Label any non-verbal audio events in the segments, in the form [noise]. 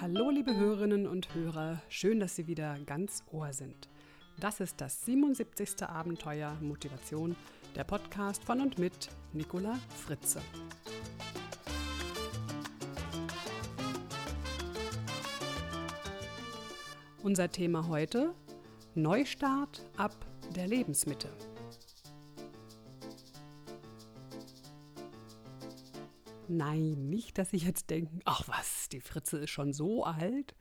Hallo liebe Hörerinnen und Hörer, schön, dass Sie wieder ganz Ohr sind. Das ist das 77. Abenteuer Motivation, der Podcast von und mit Nicola Fritze. Unser Thema heute Neustart ab der Lebensmitte. Nein, nicht, dass Sie jetzt denken, ach was, die Fritze ist schon so alt.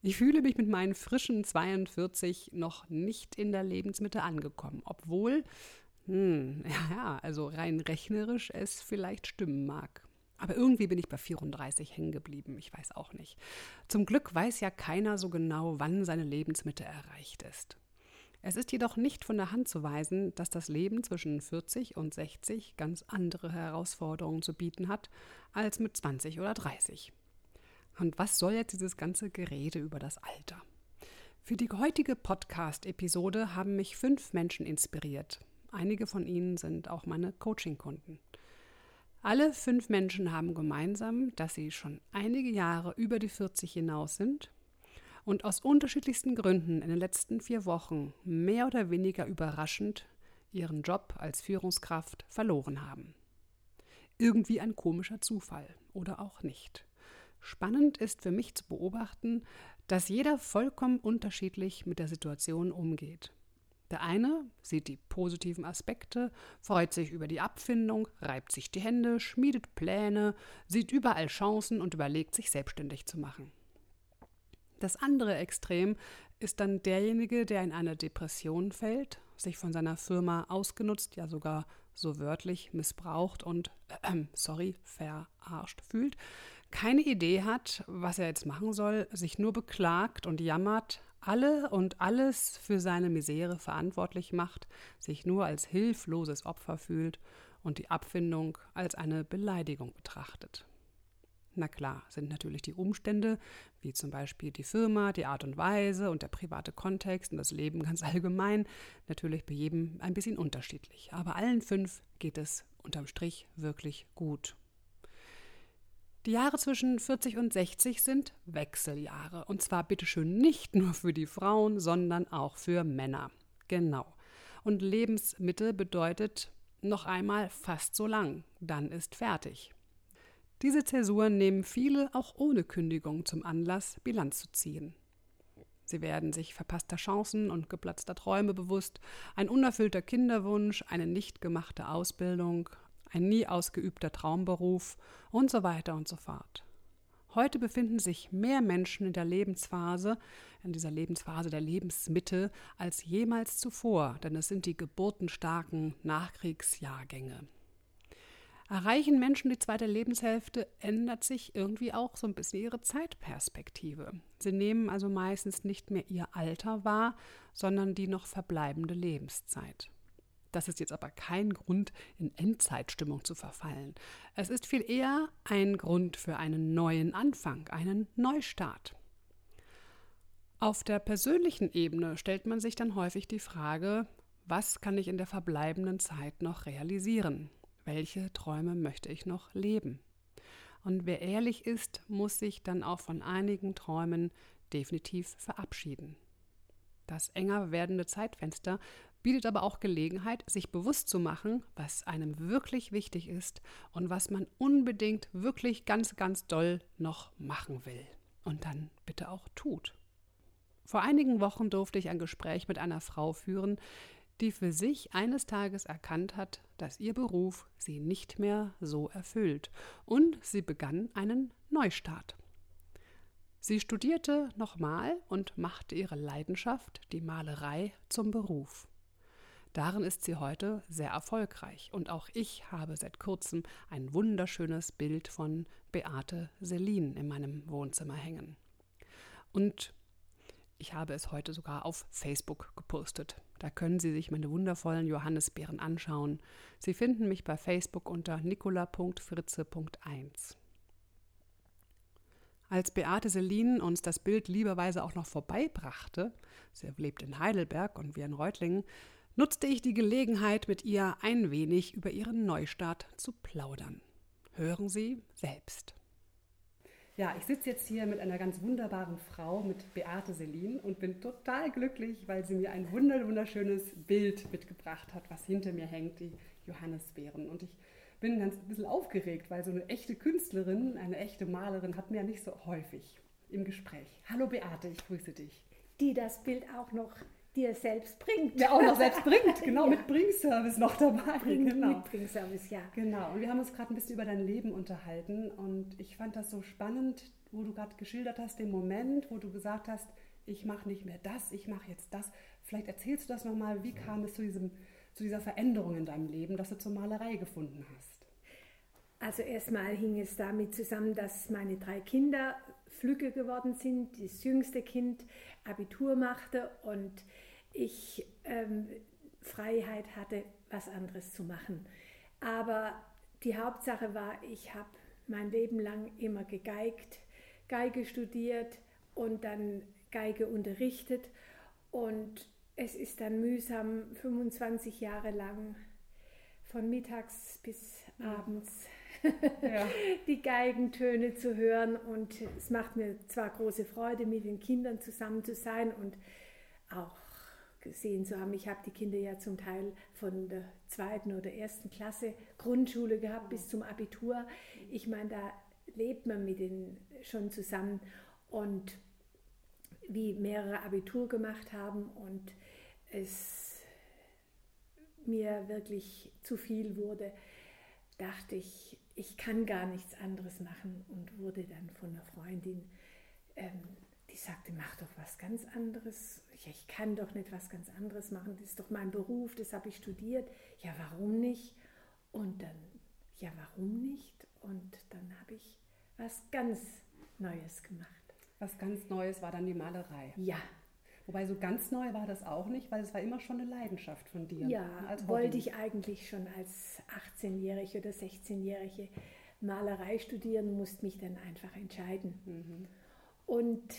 Ich fühle mich mit meinen frischen 42 noch nicht in der Lebensmitte angekommen, obwohl, hm, [laughs] ja, also rein rechnerisch es vielleicht stimmen mag. Aber irgendwie bin ich bei 34 hängen geblieben, ich weiß auch nicht. Zum Glück weiß ja keiner so genau, wann seine Lebensmitte erreicht ist. Es ist jedoch nicht von der Hand zu weisen, dass das Leben zwischen 40 und 60 ganz andere Herausforderungen zu bieten hat als mit 20 oder 30. Und was soll jetzt dieses ganze Gerede über das Alter? Für die heutige Podcast-Episode haben mich fünf Menschen inspiriert. Einige von ihnen sind auch meine Coaching-Kunden. Alle fünf Menschen haben gemeinsam, dass sie schon einige Jahre über die 40 hinaus sind und aus unterschiedlichsten Gründen in den letzten vier Wochen mehr oder weniger überraschend ihren Job als Führungskraft verloren haben. Irgendwie ein komischer Zufall oder auch nicht. Spannend ist für mich zu beobachten, dass jeder vollkommen unterschiedlich mit der Situation umgeht. Der eine sieht die positiven Aspekte, freut sich über die Abfindung, reibt sich die Hände, schmiedet Pläne, sieht überall Chancen und überlegt, sich selbstständig zu machen. Das andere Extrem ist dann derjenige, der in eine Depression fällt, sich von seiner Firma ausgenutzt, ja sogar so wörtlich missbraucht und, äh, sorry, verarscht fühlt, keine Idee hat, was er jetzt machen soll, sich nur beklagt und jammert, alle und alles für seine Misere verantwortlich macht, sich nur als hilfloses Opfer fühlt und die Abfindung als eine Beleidigung betrachtet. Na klar, sind natürlich die Umstände, wie zum Beispiel die Firma, die Art und Weise und der private Kontext und das Leben ganz [laughs] allgemein, natürlich bei jedem ein bisschen unterschiedlich. Aber allen fünf geht es unterm Strich wirklich gut. Die Jahre zwischen 40 und 60 sind Wechseljahre. Und zwar bitteschön nicht nur für die Frauen, sondern auch für Männer. Genau. Und Lebensmitte bedeutet noch einmal fast so lang. Dann ist fertig. Diese Zäsuren nehmen viele auch ohne Kündigung zum Anlass, Bilanz zu ziehen. Sie werden sich verpasster Chancen und geplatzter Träume bewusst, ein unerfüllter Kinderwunsch, eine nicht gemachte Ausbildung, ein nie ausgeübter Traumberuf und so weiter und so fort. Heute befinden sich mehr Menschen in der Lebensphase, in dieser Lebensphase der Lebensmitte, als jemals zuvor, denn es sind die geburtenstarken Nachkriegsjahrgänge. Erreichen Menschen die zweite Lebenshälfte, ändert sich irgendwie auch so ein bisschen ihre Zeitperspektive. Sie nehmen also meistens nicht mehr ihr Alter wahr, sondern die noch verbleibende Lebenszeit. Das ist jetzt aber kein Grund, in Endzeitstimmung zu verfallen. Es ist viel eher ein Grund für einen neuen Anfang, einen Neustart. Auf der persönlichen Ebene stellt man sich dann häufig die Frage, was kann ich in der verbleibenden Zeit noch realisieren? Welche Träume möchte ich noch leben. Und wer ehrlich ist, muss sich dann auch von einigen Träumen definitiv verabschieden. Das enger werdende Zeitfenster bietet aber auch Gelegenheit, sich bewusst zu machen, was einem wirklich wichtig ist und was man unbedingt wirklich ganz, ganz doll noch machen will. Und dann bitte auch tut. Vor einigen Wochen durfte ich ein Gespräch mit einer Frau führen, die für sich eines Tages erkannt hat, dass ihr Beruf sie nicht mehr so erfüllt, und sie begann einen Neustart. Sie studierte nochmal und machte ihre Leidenschaft, die Malerei, zum Beruf. Darin ist sie heute sehr erfolgreich und auch ich habe seit kurzem ein wunderschönes Bild von Beate Selin in meinem Wohnzimmer hängen. Und ich habe es heute sogar auf Facebook gepostet. Da können Sie sich meine wundervollen Johannisbeeren anschauen. Sie finden mich bei Facebook unter nicola.fritze.1. Als Beate Selin uns das Bild lieberweise auch noch vorbeibrachte, sie lebt in Heidelberg und wir in Reutlingen, nutzte ich die Gelegenheit, mit ihr ein wenig über ihren Neustart zu plaudern. Hören Sie selbst. Ja, ich sitze jetzt hier mit einer ganz wunderbaren Frau, mit Beate Selin und bin total glücklich, weil sie mir ein wunderschönes Bild mitgebracht hat, was hinter mir hängt, die Johannisbeeren. Und ich bin ganz ein bisschen aufgeregt, weil so eine echte Künstlerin, eine echte Malerin hat mir ja nicht so häufig im Gespräch. Hallo Beate, ich grüße dich. Die das Bild auch noch dir selbst bringt. Ja, auch noch selbst bringt, [laughs] genau, ja. mit Bringservice noch dabei. Bring, genau. Mit Bringservice, ja. Genau, und wir haben uns gerade ein bisschen über dein Leben unterhalten und ich fand das so spannend, wo du gerade geschildert hast, den Moment, wo du gesagt hast, ich mache nicht mehr das, ich mache jetzt das. Vielleicht erzählst du das nochmal, wie kam es zu, diesem, zu dieser Veränderung in deinem Leben, dass du zur Malerei gefunden hast? Also erstmal hing es damit zusammen, dass meine drei Kinder flügge geworden sind. Das jüngste Kind Abitur machte und ich ähm, Freiheit hatte, was anderes zu machen. Aber die Hauptsache war, ich habe mein Leben lang immer gegeigt, Geige studiert und dann Geige unterrichtet. Und es ist dann mühsam, 25 Jahre lang von mittags bis abends ja. [laughs] die Geigentöne zu hören. Und es macht mir zwar große Freude, mit den Kindern zusammen zu sein und auch gesehen zu haben. Ich habe die Kinder ja zum Teil von der zweiten oder ersten Klasse Grundschule gehabt bis zum Abitur. Ich meine, da lebt man mit denen schon zusammen und wie mehrere Abitur gemacht haben und es mir wirklich zu viel wurde, dachte ich, ich kann gar nichts anderes machen und wurde dann von einer Freundin ähm, die sagte, mach doch was ganz anderes. Ja, ich kann doch nicht was ganz anderes machen. Das ist doch mein Beruf, das habe ich studiert. Ja, warum nicht? Und dann, ja, warum nicht? Und dann habe ich was ganz Neues gemacht. Was ganz Neues war dann die Malerei. Ja. Wobei so ganz neu war das auch nicht, weil es war immer schon eine Leidenschaft von dir. Ja, wollte ich eigentlich schon als 18-Jährige oder 16-Jährige Malerei studieren, musste mich dann einfach entscheiden. Mhm. Und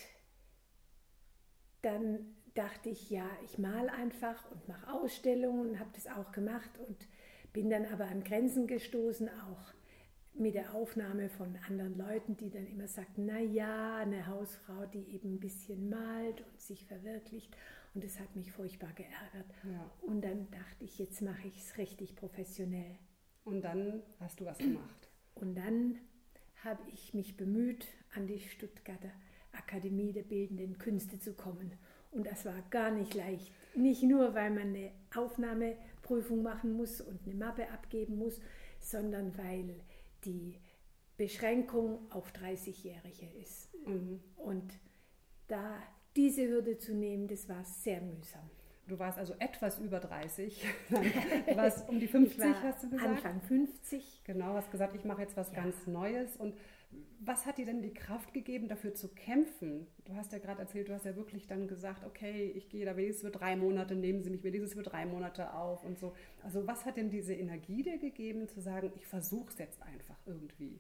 dann dachte ich, ja, ich mal einfach und mache Ausstellungen und habe das auch gemacht und bin dann aber an Grenzen gestoßen, auch mit der Aufnahme von anderen Leuten, die dann immer sagten, na ja, eine Hausfrau, die eben ein bisschen malt und sich verwirklicht und das hat mich furchtbar geärgert. Ja. Und dann dachte ich, jetzt mache ich es richtig professionell. Und dann hast du was gemacht. Und dann habe ich mich bemüht, an die Stuttgarter Akademie der Bildenden Künste zu kommen. Und das war gar nicht leicht. Nicht nur, weil man eine Aufnahmeprüfung machen muss und eine Mappe abgeben muss, sondern weil die Beschränkung auf 30-Jährige ist. Mhm. Und da diese Hürde zu nehmen, das war sehr mühsam. Du warst also etwas über 30. Du warst um die 50, hast du gesagt? Anfang 50. Genau, hast gesagt, ich mache jetzt was ja. ganz Neues. Und was hat dir denn die Kraft gegeben, dafür zu kämpfen? Du hast ja gerade erzählt, du hast ja wirklich dann gesagt, okay, ich gehe da wenigstens für drei Monate, nehmen Sie mich wenigstens für drei Monate auf und so. Also was hat denn diese Energie dir gegeben, zu sagen, ich versuche es jetzt einfach irgendwie?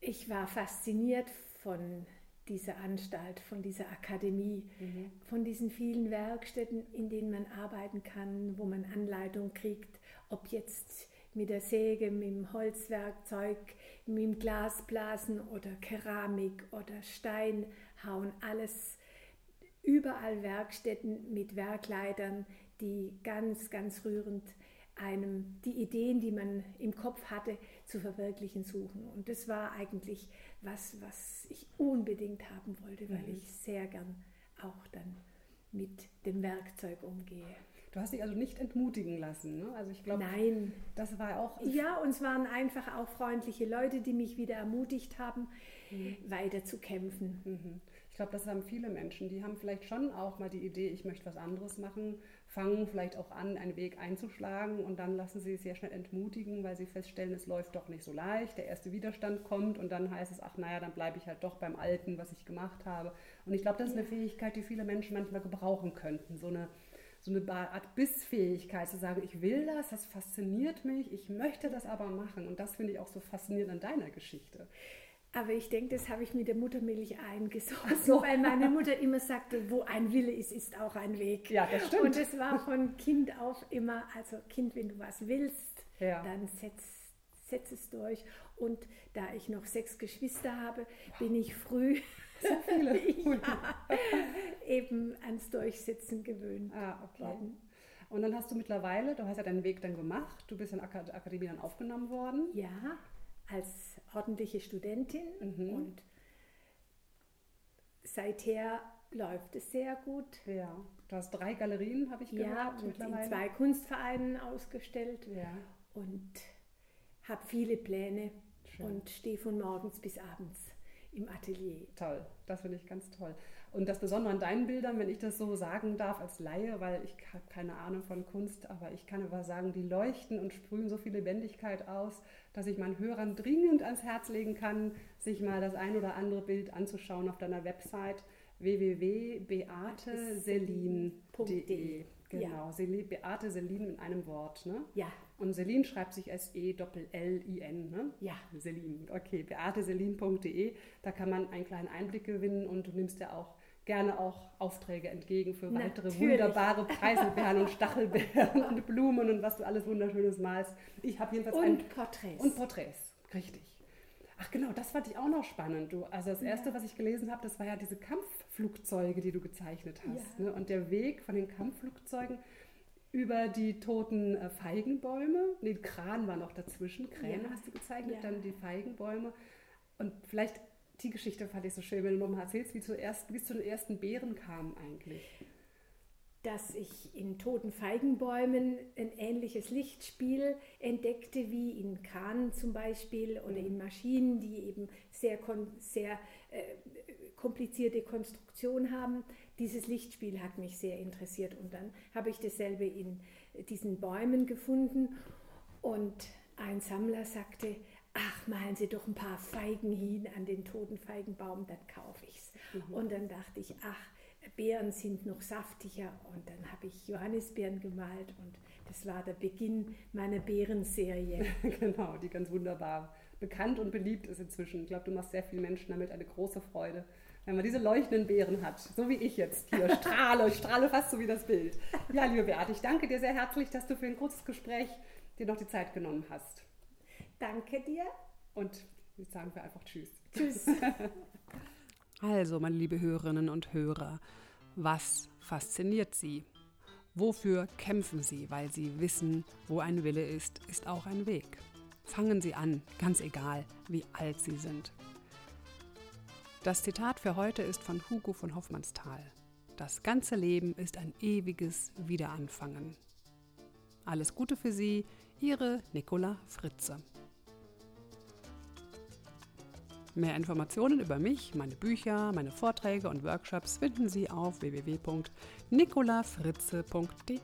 Ich war fasziniert von dieser Anstalt, von dieser Akademie, mhm. von diesen vielen Werkstätten, in denen man arbeiten kann, wo man Anleitung kriegt, ob jetzt mit der Säge, mit dem Holzwerkzeug, mit dem Glasblasen oder Keramik oder Steinhauen, alles überall Werkstätten mit Werkleitern, die ganz, ganz rührend einem die Ideen, die man im Kopf hatte, zu verwirklichen suchen. Und das war eigentlich was, was ich unbedingt haben wollte, weil mhm. ich sehr gern auch dann mit dem Werkzeug umgehe. Du hast dich also nicht entmutigen lassen. Ne? Also ich glaube, Nein. das war auch. Ja, und es waren einfach auch freundliche Leute, die mich wieder ermutigt haben, mhm. weiter zu kämpfen. Mhm. Ich glaube, das haben viele Menschen. Die haben vielleicht schon auch mal die Idee, ich möchte was anderes machen, fangen vielleicht auch an, einen Weg einzuschlagen und dann lassen sie sich sehr schnell entmutigen, weil sie feststellen, es läuft doch nicht so leicht. Der erste Widerstand kommt und dann heißt es, ach naja, dann bleibe ich halt doch beim Alten, was ich gemacht habe. Und ich glaube, das ist eine Fähigkeit, die viele Menschen manchmal gebrauchen könnten. So eine so eine Art Bissfähigkeit zu sagen, ich will das, das fasziniert mich, ich möchte das aber machen. Und das finde ich auch so faszinierend an deiner Geschichte. Aber ich denke, das habe ich mit der Muttermilch eingesogen, so. weil meine Mutter immer sagte, wo ein Wille ist, ist auch ein Weg. Ja, das stimmt. Und es war von Kind auf immer, also Kind, wenn du was willst, ja. dann setz, setze es durch. Und da ich noch sechs Geschwister habe, bin ich früh So viele. [laughs] ja, eben ans Durchsetzen gewöhnt Ah, okay. worden. Und dann hast du mittlerweile, du hast ja deinen Weg dann gemacht, du bist in der Ak- Akademie dann aufgenommen worden. Ja, als ordentliche Studentin Mhm. und seither läuft es sehr gut. Ja. Du hast drei Galerien, habe ich Ja, gehört, und in zwei Kunstvereinen ausgestellt Ja, und habe viele Pläne schön. und stehe von morgens bis abends im Atelier. Toll, das finde ich ganz toll. Und das Besondere an deinen Bildern, wenn ich das so sagen darf als Laie, weil ich habe keine Ahnung von Kunst, aber ich kann aber sagen, die leuchten und sprühen so viel Lebendigkeit aus, dass ich meinen Hörern dringend ans Herz legen kann, sich mal das ein oder andere Bild anzuschauen auf deiner Website www.beateselin.de. Genau, Selin, Beate Selin in einem Wort. Ne? Ja, Und Selin schreibt sich S-E-L-L-I-N. Ne? ja, Selin, okay, beateselin.de. Da kann man einen kleinen Einblick gewinnen und du nimmst ja auch gerne auch Aufträge entgegen für weitere Natürlich. wunderbare Preiselbeeren und [laughs] Stachelbeeren und Blumen und was du alles Wunderschönes malst. Ich habe jedenfalls ein und Porträts. und Porträts, richtig. Ach genau, das fand ich auch noch spannend. Du, also das erste, was ich gelesen habe, das war ja diese Kampfflugzeuge, die du gezeichnet hast. Ja. Ne? Und der Weg von den Kampfflugzeugen über die toten äh, Feigenbäume, nee, Kran war noch dazwischen, Kräne Ja. hast du gezeichnet, Ja. dann die Feigenbäume. Und vielleicht die Geschichte fand ich so schön, wenn du nochmal erzählst, wie, es zu den ersten Beeren kam eigentlich. dass ich in toten Feigenbäumen ein ähnliches Lichtspiel entdeckte wie in Kranen zum Beispiel oder in Maschinen, die eben sehr, sehr äh, komplizierte Konstruktion haben. Dieses Lichtspiel hat mich sehr interessiert und dann habe ich dasselbe in diesen Bäumen gefunden und ein Sammler sagte, ach, malen Sie doch ein paar Feigen hin an den toten Feigenbaum, dann kaufe ich's. Und dann dachte ich, ach, Beeren sind noch saftiger und dann habe ich Johannisbeeren gemalt und das war der Beginn meiner Beerenserie. [laughs] genau, die ganz wunderbar bekannt und beliebt ist inzwischen. Ich glaube, du machst sehr vielen Menschen damit eine große Freude, wenn man diese leuchtenden Beeren hat, so wie ich jetzt hier [laughs] strahle, ich strahle fast so wie das Bild. Ja, liebe Beate, ich danke dir sehr herzlich, dass du für ein kurzes Gespräch dir noch die Zeit genommen hast. Danke dir. Und jetzt sagen wir einfach Tschüss. Tschüss. [laughs] Also, meine liebe Hörerinnen und Hörer, was fasziniert Sie? Wofür kämpfen Sie? Weil Sie wissen, wo ein Wille ist, ist auch ein Weg. Fangen Sie an, ganz egal, wie alt Sie sind. Das Zitat für heute ist von Hugo von Hoffmannsthal. Das ganze Leben ist ein ewiges Wiederanfangen. Alles Gute für Sie, Ihre Nicola Fritze. Mehr Informationen über mich, meine Bücher, meine Vorträge und Workshops finden Sie auf www.nicolafritze.de.